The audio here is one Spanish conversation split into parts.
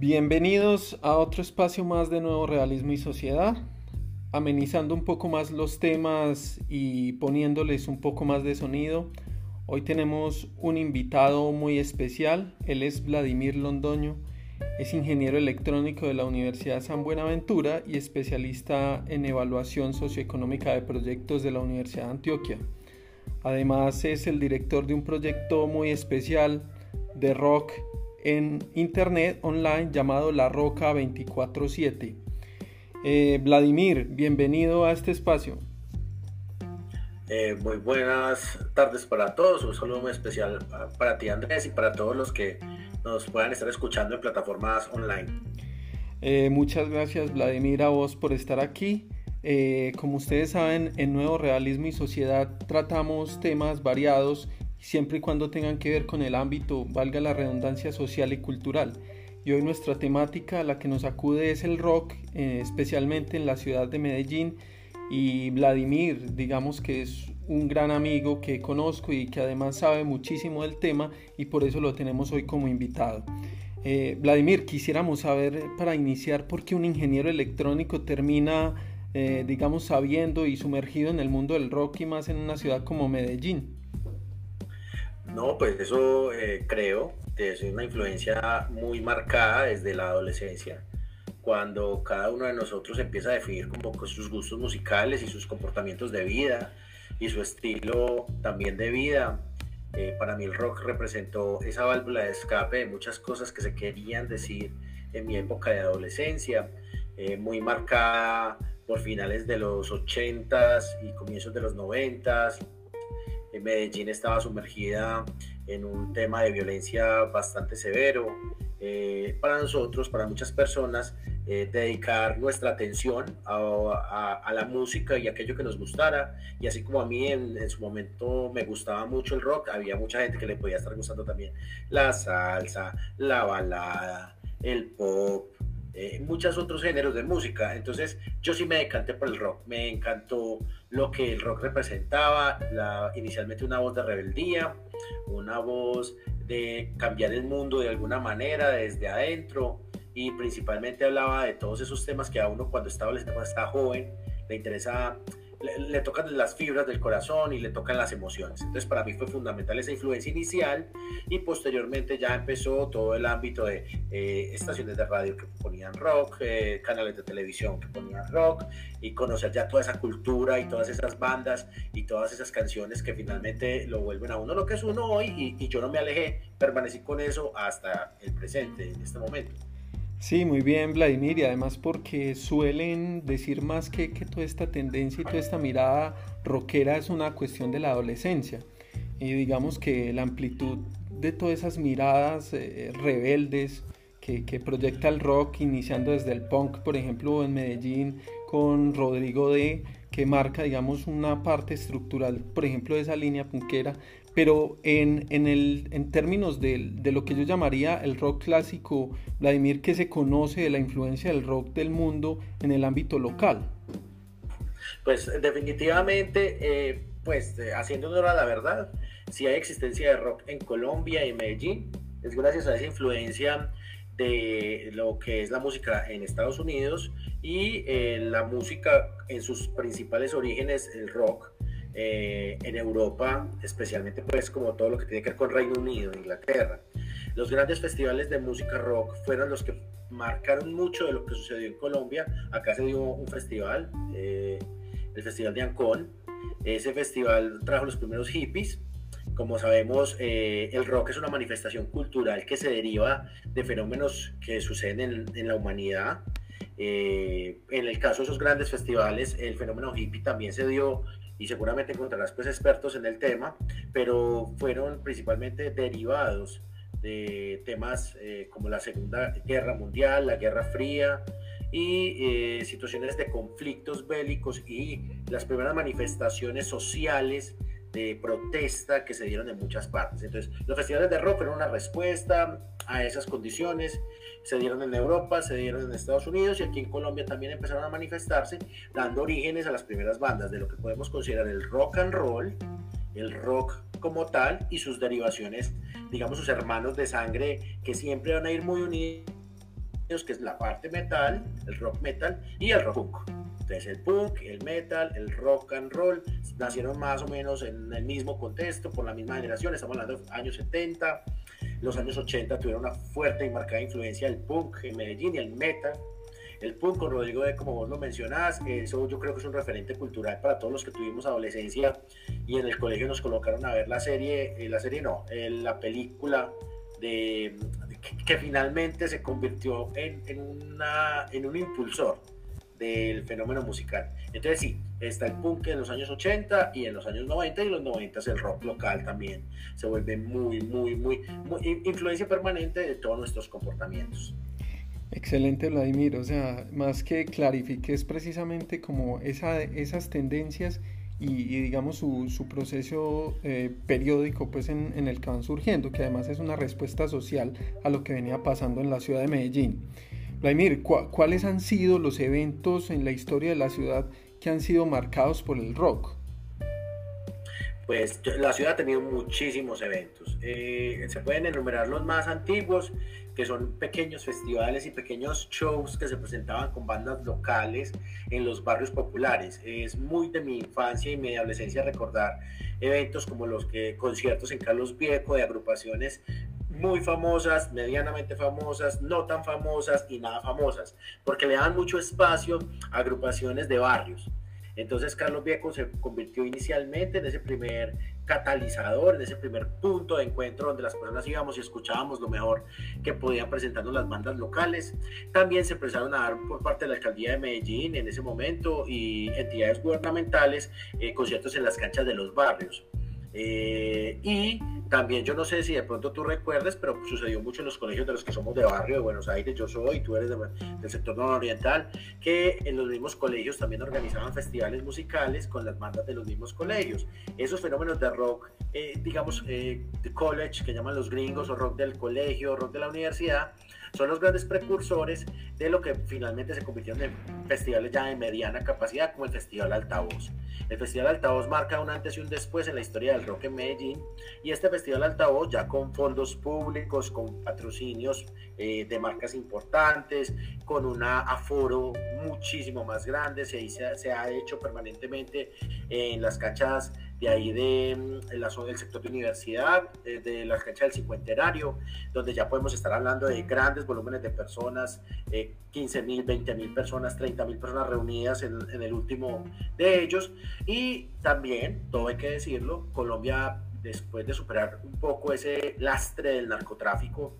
Bienvenidos a otro espacio más de Nuevo Realismo y Sociedad, amenizando un poco más los temas y poniéndoles un poco más de sonido. Hoy tenemos un invitado muy especial, él es Vladimir Londoño, es ingeniero electrónico de la Universidad San Buenaventura y especialista en evaluación socioeconómica de proyectos de la Universidad de Antioquia. Además es el director de un proyecto muy especial de rock en internet online llamado La Roca 24/7. Eh, Vladimir, bienvenido a este espacio. Eh, muy buenas tardes para todos, un saludo muy especial para ti Andrés y para todos los que nos puedan estar escuchando en plataformas online. Eh, muchas gracias Vladimir a vos por estar aquí. como ustedes saben, en Nuevo Realismo y Sociedad tratamos temas variados siempre y cuando tengan que ver con el ámbito, valga la redundancia social y cultural. Y hoy nuestra temática, la que nos acude es el rock, eh, especialmente en la ciudad de Medellín. Y Vladimir, digamos que es un gran amigo que conozco y que además sabe muchísimo del tema y por eso lo tenemos hoy como invitado. Eh, Vladimir, quisiéramos saber para iniciar por qué un ingeniero electrónico termina, eh, digamos, sabiendo y sumergido en el mundo del rock y más en una ciudad como Medellín. No, pues eso eh, creo que es una influencia muy marcada desde la adolescencia, cuando cada uno de nosotros empieza a definir como sus gustos musicales y sus comportamientos de vida y su estilo también de vida. Eh, para mí el rock representó esa válvula de escape de muchas cosas que se querían decir en mi época de adolescencia, eh, muy marcada por finales de los 80s y comienzos de los 90s Medellín estaba sumergida en un tema de violencia bastante severo. Eh, para nosotros, para muchas personas, eh, dedicar nuestra atención a, la música y aquello que nos gustara. Y así como a mí en, en, su momento me gustaba mucho el rock, había mucha gente que le podía estar gustando también la salsa, la balada, el pop, eh, muchos otros géneros de música. Entonces yo sí me decanté por el rock. Me encantó lo que el rock representaba. La, inicialmente una voz de rebeldía, una voz de cambiar el mundo de alguna manera desde adentro. Y principalmente hablaba de todos esos temas que a uno cuando cuando está joven, le interesa le, tocan las fibras del corazón y le tocan las emociones. Entonces para mí fue fundamental esa influencia inicial y posteriormente ya empezó todo el ámbito de eh, estaciones de radio que ponían rock, eh, canales de televisión que ponían rock y conocer ya toda esa cultura y todas esas bandas y todas esas canciones que finalmente lo vuelven a uno lo que es uno hoy y, y yo no me alejé, permanecí con eso hasta el presente, en este momento. Sí, muy bien, Vladimir, y además porque suelen decir más que, que toda esta tendencia y toda esta mirada rockera es una cuestión de la adolescencia. Y digamos que la amplitud de todas esas miradas eh, rebeldes que, que, proyecta el rock, iniciando desde el punk, por ejemplo, en Medellín, con Rodrigo D., que marca, digamos, una parte estructural, por ejemplo, de esa línea punkera, pero en, en, el, en términos de, de, lo que yo llamaría el rock clásico, Vladimir, que se conoce de la influencia del rock del mundo en el ámbito local. Pues definitivamente, eh, pues haciendo honor a la verdad, si hay existencia de rock en Colombia y Medellín, es gracias a esa influencia de lo que es la música en Estados Unidos y eh, la música en sus principales orígenes, el rock, eh, en Europa, especialmente pues como todo lo que tiene que ver con Reino Unido, Inglaterra. Los grandes festivales de música rock fueron los que marcaron mucho de lo que sucedió en Colombia. Acá se dio un festival, eh, el Festival de Ancón. Ese festival trajo los primeros hippies. Como sabemos, eh, el rock es una manifestación cultural que se deriva de fenómenos que suceden en, en la humanidad. en el caso de esos grandes festivales, el fenómeno hippie también se dio y seguramente encontrarás pues expertos en el tema, pero fueron principalmente derivados de temas eh, como la Segunda Guerra Mundial, la Guerra Fría y eh, situaciones de conflictos bélicos y las primeras manifestaciones sociales de protesta que se dieron en muchas partes. Entonces, los festivales de rock fueron una respuesta a esas condiciones, se dieron en Europa, se dieron en Estados Unidos y aquí en Colombia también empezaron a manifestarse, dando orígenes a las primeras bandas de lo que podemos considerar el rock and roll, el rock como tal y sus derivaciones, digamos sus hermanos de sangre que siempre van a ir muy unidos que es la parte metal, el rock metal y el rock punk. Entonces el punk, el metal, el rock and roll nacieron más o menos en el mismo contexto, por la misma generación, estamos hablando de años 70, los años 80 tuvieron una fuerte y marcada influencia del punk en Medellín y el metal. El punk con Rodrigo de como vos lo mencionás, eso yo creo que es un referente cultural para todos los que tuvimos adolescencia y en el colegio nos colocaron a ver la serie, eh, la serie no, eh, la película de, que, finalmente se convirtió en, en, una, en un impulsor del fenómeno musical. Entonces sí, está el punk en los años 80 y en los años 90 y en los 90 el rock local también se vuelve muy, muy, muy, muy influencia permanente de todos nuestros comportamientos. Excelente, Vladimir. O sea, más que clarifiques precisamente como esa, esas tendencias y, digamos su, su proceso eh, periódico pues en, el que van surgiendo, que además es una respuesta social a lo que venía pasando en la ciudad de Medellín. Vladimir, ¿cuáles han sido los eventos en la historia de la ciudad que han sido marcados por el rock? Pues la ciudad ha tenido muchísimos eventos. Eh, se pueden enumerar los más antiguos, que son pequeños festivales y pequeños shows que se presentaban con bandas locales en los barrios populares. Es muy de mi infancia y mi adolescencia recordar eventos como los que conciertos en Carlos Viejo de agrupaciones muy famosas, medianamente famosas, no tan famosas y nada famosas, porque le dan mucho espacio a agrupaciones de barrios. Entonces Carlos Viejo se convirtió inicialmente en ese primer catalizador, en ese primer punto de encuentro donde las personas íbamos y escuchábamos lo mejor que podían presentarnos las bandas locales. También se empezaron a dar por parte de la alcaldía de Medellín en ese momento y entidades gubernamentales eh, conciertos en las canchas de los barrios. Eh, y también yo no sé si de pronto tú recuerdes, pero sucedió mucho en los colegios de los que somos de barrio de Buenos Aires, yo soy, tú eres del sector nororiental, que en los mismos colegios también organizaban festivales musicales con las bandas de los mismos colegios. Esos fenómenos de rock, eh, digamos, eh, de college, que llaman los gringos, o rock del colegio, rock de la universidad, son los grandes precursores de lo que finalmente se convirtieron en festivales ya de mediana capacidad, como el Festival Altavoz. El Festival Altavoz marca un antes y un después en la historia del rock en Medellín y este Festival Altavoz ya con fondos públicos, con patrocinios eh, de marcas importantes, con un aforo muchísimo más grande, se, ha hecho permanentemente en las canchas de ahí de mm, la zona del sector de universidad, de, la cancha del cincuentenario, donde ya podemos estar hablando de grandes volúmenes de personas, eh, 15 mil, 20 mil personas, 30 mil personas reunidas en, en, el último de ellos. Y también, todo hay que decirlo, Colombia, después de superar un poco ese lastre del narcotráfico,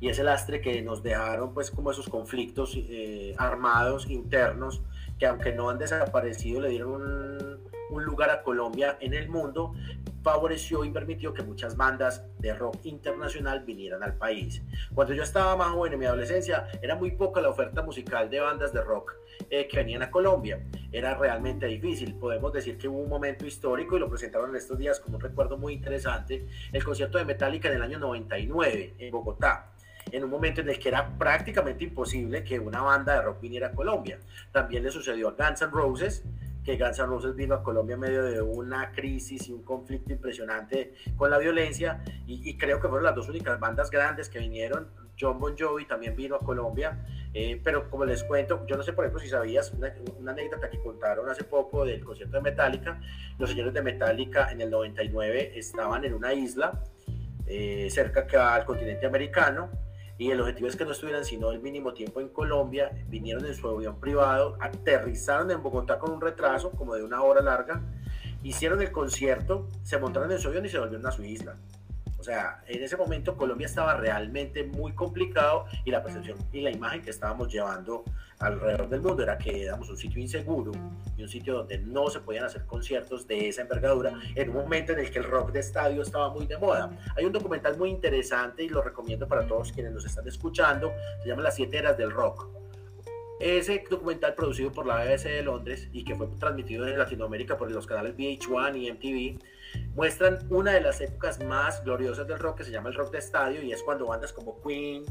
y ese lastre que nos dejaron pues como esos conflictos eh, armados internos que aunque no han desaparecido le dieron un, un lugar a Colombia en el mundo, favoreció y permitió que muchas bandas de rock internacional vinieran al país. Cuando yo estaba más joven en mi adolescencia, era muy poca la oferta musical de bandas de rock eh, que venían a Colombia. Era realmente difícil. Podemos decir que hubo un momento histórico y lo presentaron en estos días como un recuerdo muy interesante, el concierto de Metallica en el año 99 en Bogotá en un momento en el que era prácticamente imposible que una banda de rock viniera a Colombia. También le sucedió a Guns N' Roses, que Guns N' Roses vino a Colombia en medio de una crisis y un conflicto impresionante con la violencia y, creo que fueron las dos únicas bandas grandes que vinieron. John Bon Jovi también vino a Colombia, eh, pero como les cuento, yo no sé por ejemplo si sabías una, anécdota que contaron hace poco del concierto de Metallica. Los señores de Metallica en el 99 estaban en una isla eh, cerca al continente americano y el objetivo es que no estuvieran sino el mínimo tiempo en Colombia, vinieron en su avión privado, aterrizaron en Bogotá con un retraso como de una hora larga, hicieron el concierto, se montaron en su avión y se volvieron a su isla. O sea, en ese momento Colombia estaba realmente muy complicado y la percepción y la imagen que estábamos llevando alrededor del mundo era que éramos un sitio inseguro y un sitio donde no se podían hacer conciertos de esa envergadura en un momento en el que el rock de estadio estaba muy de moda. Hay un documental muy interesante y lo recomiendo para todos quienes nos están escuchando, se llama Las siete eras del rock. Ese documental producido por la BBC de Londres y que fue transmitido en Latinoamérica por los canales VH1 y MTV muestran una de las épocas más gloriosas del rock que se llama el rock de estadio y es cuando bandas como Queen,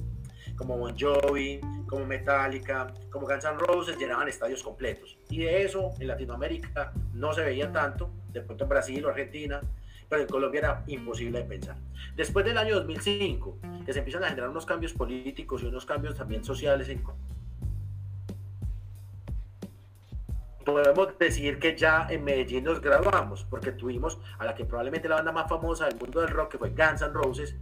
como Bon Jovi, como Metallica, como Guns N' Roses llenaban estadios completos. Y de eso en Latinoamérica no se veía tanto, de pronto en Brasil o Argentina, pero en Colombia era imposible de pensar. Después del año 2005, que se empiezan a generar unos cambios políticos y unos cambios también sociales en podemos decir que ya en Medellín nos graduamos, porque tuvimos a la que probablemente la banda más famosa del mundo del rock, que fue Guns N' Roses,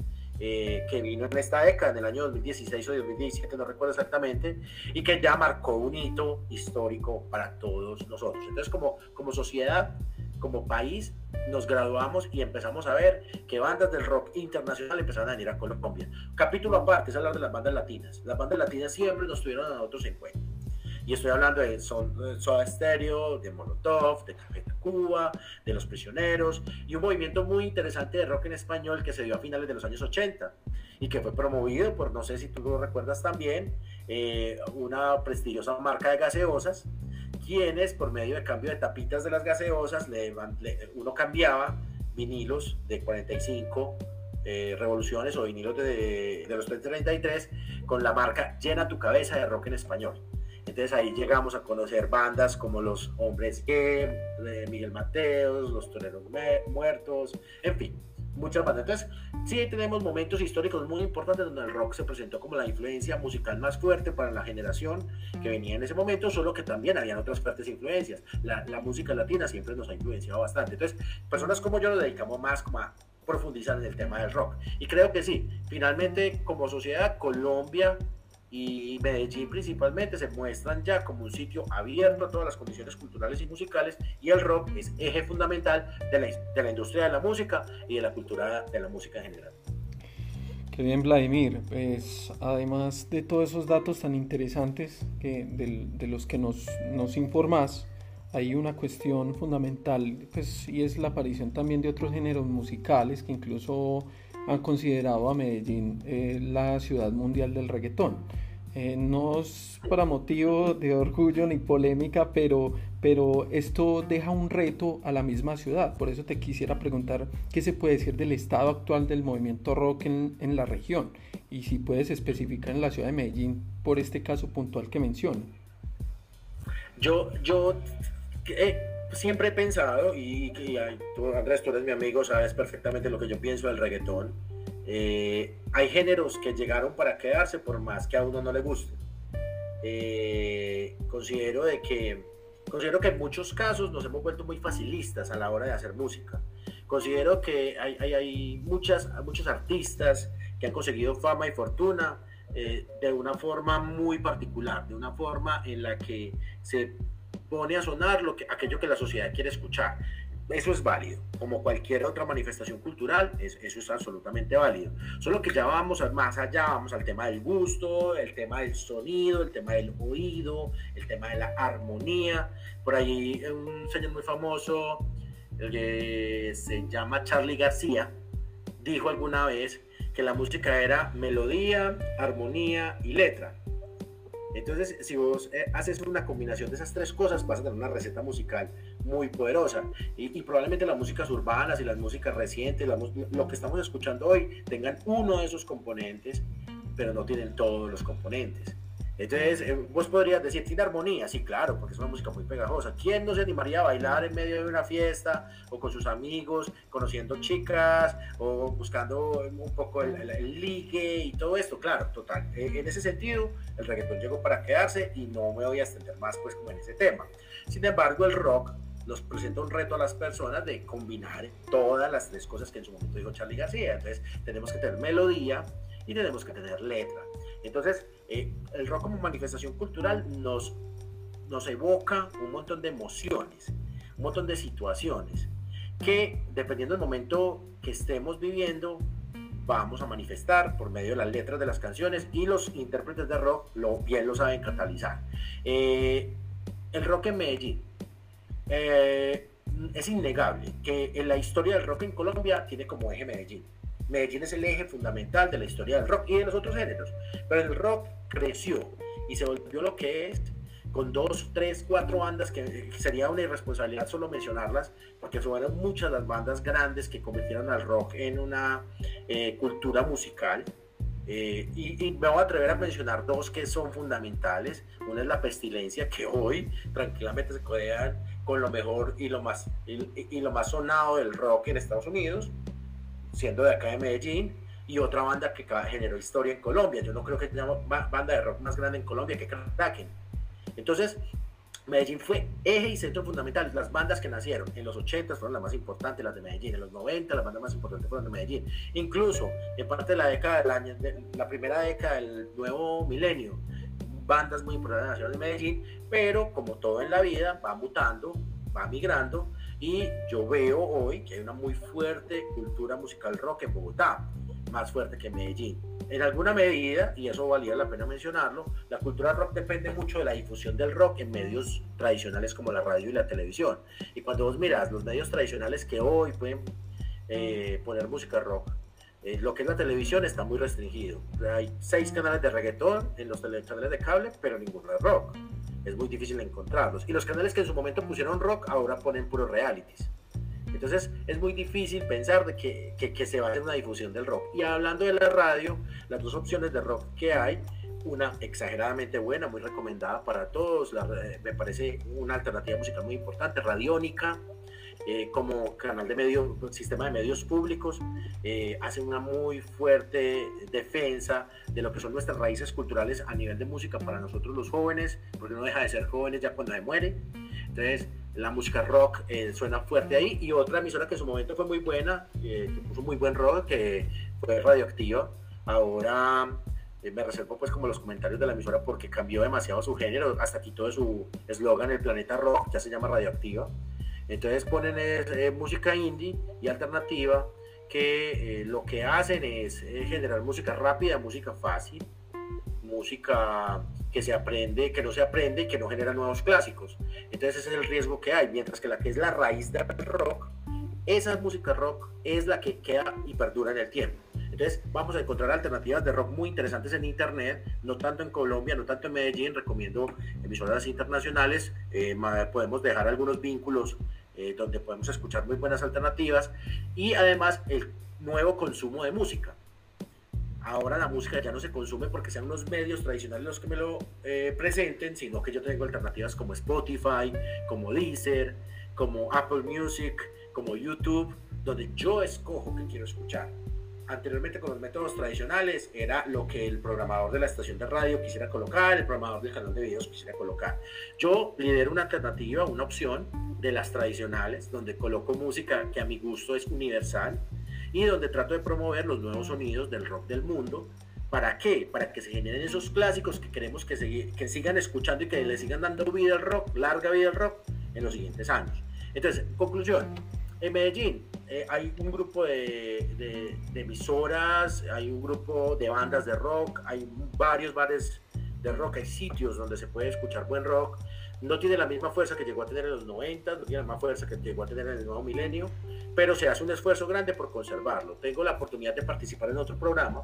eh, que vino en esta década, en el año 2016 o 2017, no recuerdo exactamente, y que ya marcó un hito histórico para todos nosotros. Entonces, como, como sociedad, como país, nos graduamos y empezamos a ver que bandas del rock internacional empezaron a venir a Colombia. Capítulo aparte es hablar de las bandas latinas. Las bandas latinas siempre nos tuvieron a nosotros en cuenta. Y estoy hablando de Soda Stereo, de Molotov, de Café Cuba, de Los Prisioneros y un movimiento muy interesante de rock en español que se dio a finales de los años 80 y que fue promovido por, no sé si tú lo recuerdas también, eh, una prestigiosa marca de gaseosas, quienes por medio de cambio de tapitas de las gaseosas, uno cambiaba vinilos de 45 eh, revoluciones o vinilos de, de los 33 con la marca Llena tu cabeza de rock en español. Entonces ahí llegamos a conocer bandas como los Hombres G, Miguel Mateos, los Toreros Muertos, en fin, muchas bandas. Entonces sí tenemos momentos históricos muy importantes donde el rock se presentó como la influencia musical más fuerte para la generación que venía en ese momento, solo que también habían otras fuertes influencias. La, la música latina siempre nos ha influenciado bastante. Entonces, personas como yo nos dedicamos más como a profundizar en el tema del rock. Y creo que sí, finalmente como sociedad Colombia y Medellín principalmente se muestran ya como un sitio abierto a todas las condiciones culturales y musicales y el rock es eje fundamental de la, de la industria de la música y de la cultura de la música en general. Qué bien, Vladimir. Pues además de todos esos datos tan interesantes que, de, de los que nos, nos informas, hay una cuestión fundamental pues, y es la aparición también de otros géneros musicales que incluso han considerado a Medellín eh, la ciudad mundial del reggaetón. Eh, no es para motivo de orgullo ni polémica, pero, pero esto deja un reto a la misma ciudad. Por eso te quisiera preguntar qué se puede decir del estado actual del movimiento rock en, en la región y si puedes especificar en la ciudad de Medellín por este caso puntual que menciono. Yo, yo eh, siempre he pensado, y, tú, Andrés, tú eres mi amigo, sabes perfectamente lo que yo pienso del reggaetón. Eh, hay géneros que llegaron para quedarse por más que a uno no le guste. Eh, considero de que considero que en muchos casos nos hemos vuelto muy facilistas a la hora de hacer música. Considero que hay, hay, muchas, muchos artistas que han conseguido fama y fortuna eh, de una forma muy particular, de una forma en la que se pone a sonar lo que, aquello que la sociedad quiere escuchar. Eso es válido, como cualquier otra manifestación cultural, eso es absolutamente válido. Solo que ya vamos más allá, vamos al tema del gusto, el tema del sonido, el tema del oído, el tema de la armonía. Por ahí un señor muy famoso, que se llama Charlie García, dijo alguna vez que la música era melodía, armonía y letra. Entonces, si vos eh, haces una combinación de esas tres cosas, vas a tener una receta musical muy poderosa. Y, probablemente las músicas urbanas y las músicas recientes, lo que estamos escuchando hoy, tengan uno de esos componentes, pero no tienen todos los componentes. Entonces, eh, vos podrías decir, tiene armonía, sí, claro, porque es una música muy pegajosa. ¿Quién no se animaría a bailar en medio de una fiesta o con sus amigos, conociendo chicas o buscando un poco el, ligue y todo esto? Claro, total. Eh, en ese sentido, el reggaetón llegó para quedarse y no me voy a extender más pues como en ese tema. Sin embargo, el rock nos presenta un reto a las personas de combinar todas las tres cosas que en su momento dijo Charlie García. Entonces, tenemos que tener melodía y tenemos que tener letra. Entonces, eh, el rock como manifestación cultural nos, nos evoca un montón de emociones, un montón de situaciones que dependiendo del momento que estemos viviendo, vamos a manifestar por medio de las letras de las canciones y los intérpretes de rock lo, bien lo saben catalizar. Eh, el rock en Medellín. Eh, es innegable que en la historia del rock en Colombia tiene como eje Medellín. Medellín es el eje fundamental de la historia del rock y de los otros géneros. Pero el rock creció y se volvió lo que es con dos, tres, cuatro bandas que sería una irresponsabilidad solo mencionarlas, porque fueron muchas las bandas grandes que convirtieron al rock en una eh, cultura musical. Eh, y, y, me voy a atrever a mencionar dos que son fundamentales. Una es la pestilencia, que hoy tranquilamente se codean con lo mejor y lo más, y, lo más sonado del rock en Estados Unidos, siendo de acá de Medellín, y otra banda que generó historia en Colombia. Yo no creo que haya banda de rock más grande en Colombia que Kraken. Entonces, Medellín fue eje y centro fundamental. Las bandas que nacieron en los 80 fueron las más importantes, las de Medellín. En los 90 las bandas más importantes fueron de Medellín. Incluso en parte de la década del año, de la primera década del nuevo milenio, bandas muy importantes nacieron en Medellín, pero como todo en la vida, va mutando, va migrando. Y yo veo hoy que hay una muy fuerte cultura musical rock en Bogotá, más fuerte que en Medellín en alguna medida, y eso valía la pena mencionarlo, la cultura rock depende mucho de la difusión del rock en medios tradicionales como la radio y la televisión. Y cuando vos miras los medios tradicionales que hoy pueden eh, poner música rock, eh, lo que es la televisión está muy restringido. Hay seis canales de reggaetón en los canales de cable, pero ninguno de rock. Es muy difícil encontrarlos. Y los canales que en su momento pusieron rock ahora ponen puros realities. Entonces es muy difícil pensar de que, que, se va a hacer una difusión del rock. Y hablando de la radio, las dos opciones de rock que hay, una exageradamente buena, muy recomendada para todos, eh, me parece una alternativa musical muy importante, Radiónica, eh, como canal de medio, sistema de medios públicos, eh, hace una muy fuerte defensa de lo que son nuestras raíces culturales a nivel de música para nosotros los jóvenes, porque no deja de ser jóvenes ya cuando se muere. Entonces, la música rock eh, suena fuerte ahí. Y otra emisora que en su momento fue muy buena, eh, que puso muy buen rock, que fue Radioactiva. Ahora eh, me reservo pues como los comentarios de la emisora porque cambió demasiado su género, hasta quitó su eslogan El Planeta Rock, ya se llama Radioactiva. Entonces ponen música indie y alternativa que lo que hacen es generar música rápida, música fácil, música que se aprende, que no se aprende y que no genera nuevos clásicos. Entonces ese es el riesgo que hay, mientras que la que es la raíz del rock, esa música rock es la que queda y perdura en el tiempo. Entonces vamos a encontrar alternativas de rock muy interesantes en internet, no tanto en Colombia, no tanto en Medellín, recomiendo emisoras internacionales, eh, podemos dejar algunos vínculos eh, donde podemos escuchar muy buenas alternativas y además el nuevo consumo de música ahora la música ya no se consume porque sean unos medios tradicionales los que me lo eh, presenten, sino que yo tengo alternativas como Spotify, como Deezer, como Apple Music, como YouTube, donde yo escojo qué quiero escuchar. Anteriormente con los métodos tradicionales era lo que el programador de la estación de radio quisiera colocar, el programador del canal de videos quisiera colocar. Yo lidero una alternativa, una opción de las tradicionales, donde coloco música que a mi gusto es universal, y donde trato de promover los nuevos sonidos del rock del mundo. ¿Para qué? Para que se generen esos clásicos que queremos que, que sigan escuchando y que le sigan dando vida al rock, larga vida al rock en los siguientes años. Entonces, conclusión, en Medellín eh, hay un grupo de, de, emisoras, hay un grupo de bandas de rock, hay varios bares de rock, hay sitios donde se puede escuchar buen rock. No tiene la misma fuerza que llegó a tener en los 90, no tiene la misma fuerza que llegó a tener en el nuevo milenio, pero se hace un esfuerzo grande por conservarlo. Tengo la oportunidad de participar en otro programa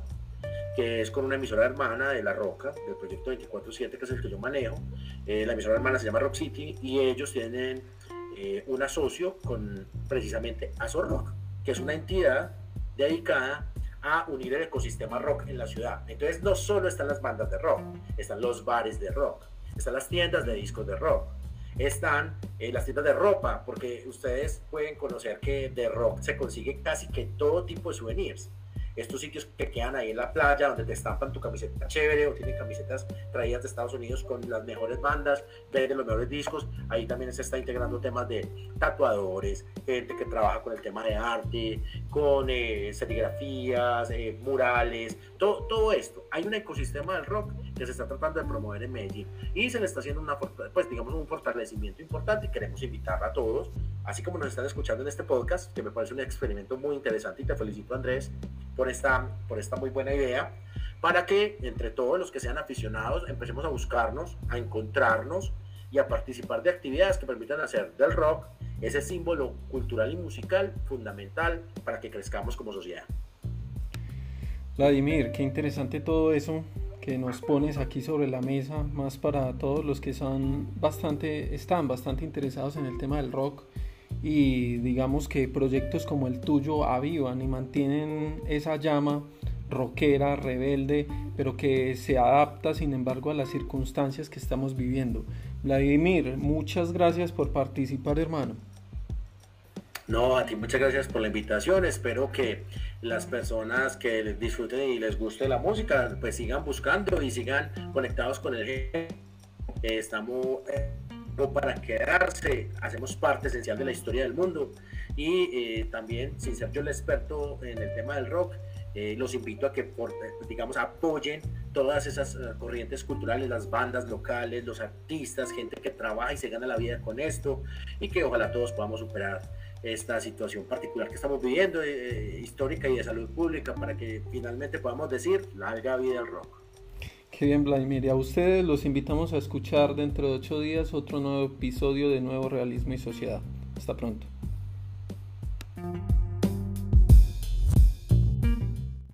que es con una emisora hermana de La Roca, del proyecto 24-7, que es el que yo manejo. Eh, la emisora hermana se llama Rock City y ellos tienen eh, un asocio con precisamente Azor Rock, que es una entidad dedicada a unir el ecosistema rock en la ciudad. Entonces no solo están las bandas de rock, están los bares de rock, están las tiendas de discos de rock, están en las tiendas de ropa, porque ustedes pueden conocer que de rock se consigue casi que todo tipo de souvenirs estos sitios que quedan ahí en la playa, donde te estampan tu camiseta chévere o tienen camisetas traídas de Estados Unidos con las mejores bandas, de los mejores discos. Ahí también se está integrando temas de tatuadores, gente que trabaja con el tema de arte, con eh, serigrafías, eh, murales, todo, todo esto. Hay un ecosistema del rock que se está tratando de promover en Medellín. Y se le está haciendo una, pues digamos un fortalecimiento importante. Y queremos invitar a todos, así como nos están escuchando en este podcast, que me parece un experimento muy interesante. Y te felicito Andrés por esta, por esta muy buena idea, para que entre todos los que sean aficionados empecemos a buscarnos, a encontrarnos y a participar de actividades que permitan hacer del rock ese símbolo cultural y musical fundamental para que crezcamos como sociedad. Vladimir, qué interesante todo eso que nos pones aquí sobre la mesa, más para todos los que son bastante, están bastante interesados en el tema del rock y digamos que proyectos como el tuyo avivan y mantienen esa llama rockera, rebelde, pero que se adapta sin embargo a las circunstancias que estamos viviendo. Vladimir, muchas gracias por participar, hermano. No, a ti muchas gracias por la invitación. Espero que las personas que disfruten y les guste la música, pues sigan buscando y sigan conectados con el Estamos eh, para quedarse, hacemos parte esencial de la historia del mundo y eh, también, sin ser yo el experto en el tema del rock, eh, los invito a que, por, digamos, apoyen todas esas corrientes culturales, las bandas locales, los artistas, gente que trabaja y se gana la vida con esto y que ojalá todos podamos superar esta situación particular que estamos viviendo, eh, eh, histórica y de salud pública, para que finalmente podamos decir, larga vida el rock. Qué bien, Vladimir. Y a ustedes los invitamos a escuchar dentro de ocho días otro nuevo episodio de Nuevo Realismo y Sociedad. Hasta pronto.